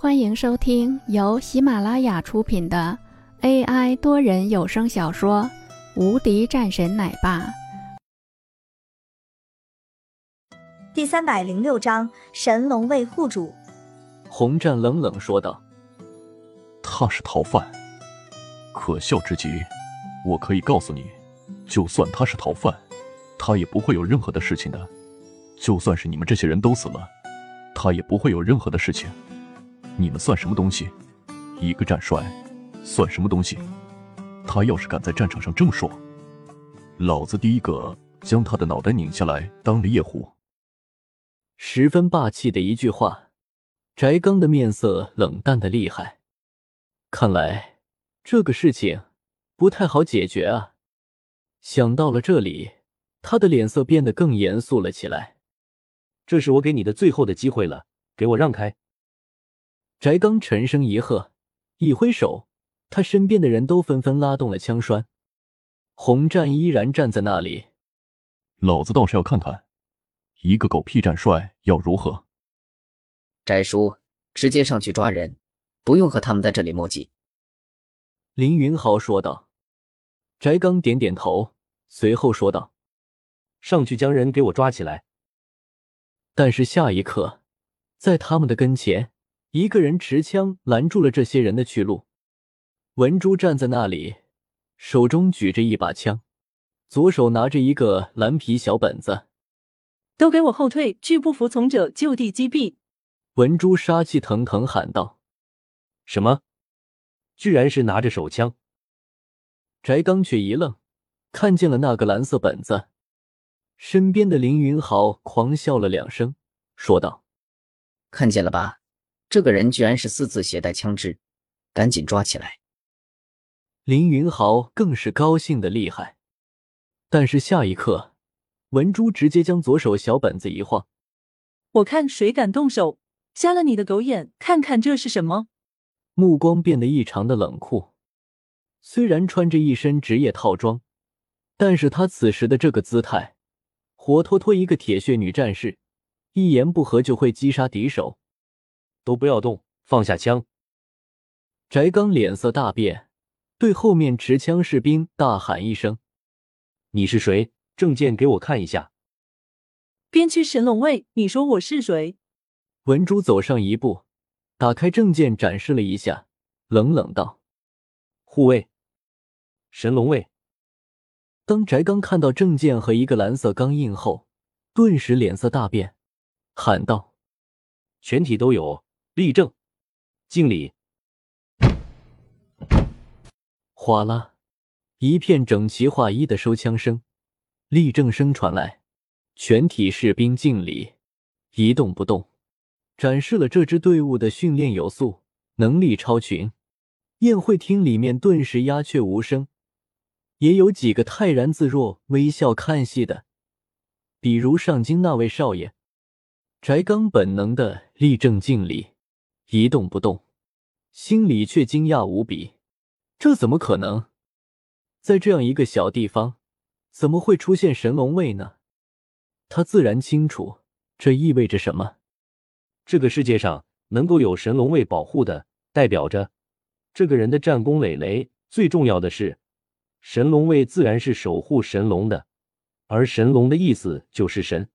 欢迎收听由喜马拉雅出品的 AI 多人有声小说《无敌战神奶爸》第三百零六章：神龙卫护主。洪战冷冷说道：“他是逃犯，可笑之极。我可以告诉你，就算他是逃犯，他也不会有任何的事情的。就算是你们这些人都死了，他也不会有任何的事情。”你们算什么东西？一个战帅算什么东西？他要是敢在战场上这么说，老子第一个将他的脑袋拧下来当猎户。十分霸气的一句话，翟刚的面色冷淡的厉害。看来这个事情不太好解决啊！想到了这里，他的脸色变得更严肃了起来。这是我给你的最后的机会了，给我让开！翟刚沉声一喝，一挥手，他身边的人都纷纷拉动了枪栓。洪战依然站在那里。老子倒是要看看，一个狗屁战帅要如何。翟叔，直接上去抓人，不用和他们在这里磨叽。林云豪说道。翟刚点点头，随后说道：“上去将人给我抓起来。”但是下一刻，在他们的跟前。一个人持枪拦住了这些人的去路。文珠站在那里，手中举着一把枪，左手拿着一个蓝皮小本子。都给我后退！拒不服从者就地击毙！文珠杀气腾腾喊道：“什么？居然是拿着手枪！”翟刚却一愣，看见了那个蓝色本子。身边的凌云豪狂笑了两声，说道：“看见了吧？”这个人居然是私自携带枪支，赶紧抓起来！林云豪更是高兴的厉害，但是下一刻，文珠直接将左手小本子一晃：“我看谁敢动手，瞎了你的狗眼！看看这是什么？”目光变得异常的冷酷。虽然穿着一身职业套装，但是他此时的这个姿态，活脱脱一个铁血女战士，一言不合就会击杀敌手。都不要动，放下枪！翟刚脸色大变，对后面持枪士兵大喊一声：“你是谁？证件给我看一下！”边区神龙卫，你说我是谁？文珠走上一步，打开证件展示了一下，冷冷道：“护卫，神龙卫。”当翟刚看到证件和一个蓝色钢印后，顿时脸色大变，喊道：“全体都有！”立正，敬礼。哗啦，一片整齐划一的收枪声、立正声传来，全体士兵敬礼，一动不动，展示了这支队伍的训练有素，能力超群。宴会厅里面顿时鸦雀无声，也有几个泰然自若、微笑看戏的，比如上京那位少爷。翟刚本能的立正敬礼。一动不动，心里却惊讶无比。这怎么可能？在这样一个小地方，怎么会出现神龙卫呢？他自然清楚这意味着什么。这个世界上能够有神龙卫保护的，代表着这个人的战功累累。最重要的是，神龙卫自然是守护神龙的，而神龙的意思就是神。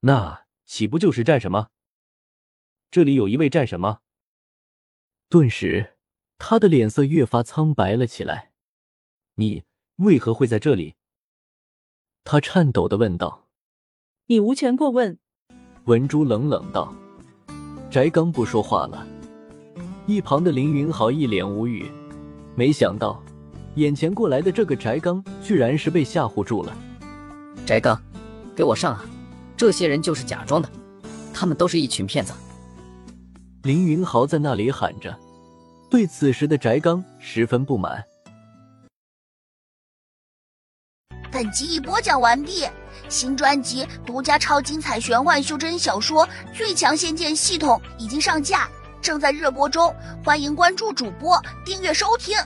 那岂不就是战神吗？这里有一位战神吗？顿时，他的脸色越发苍白了起来。你为何会在这里？他颤抖的问道。你无权过问。文珠冷冷道。翟刚不说话了。一旁的林云豪一脸无语，没想到眼前过来的这个翟刚，居然是被吓唬住了。翟刚，给我上啊！这些人就是假装的，他们都是一群骗子。林云豪在那里喊着，对此时的翟刚十分不满。本集已播讲完毕，新专辑独家超精彩玄幻修真小说《最强仙剑系统》已经上架，正在热播中，欢迎关注主播，订阅收听。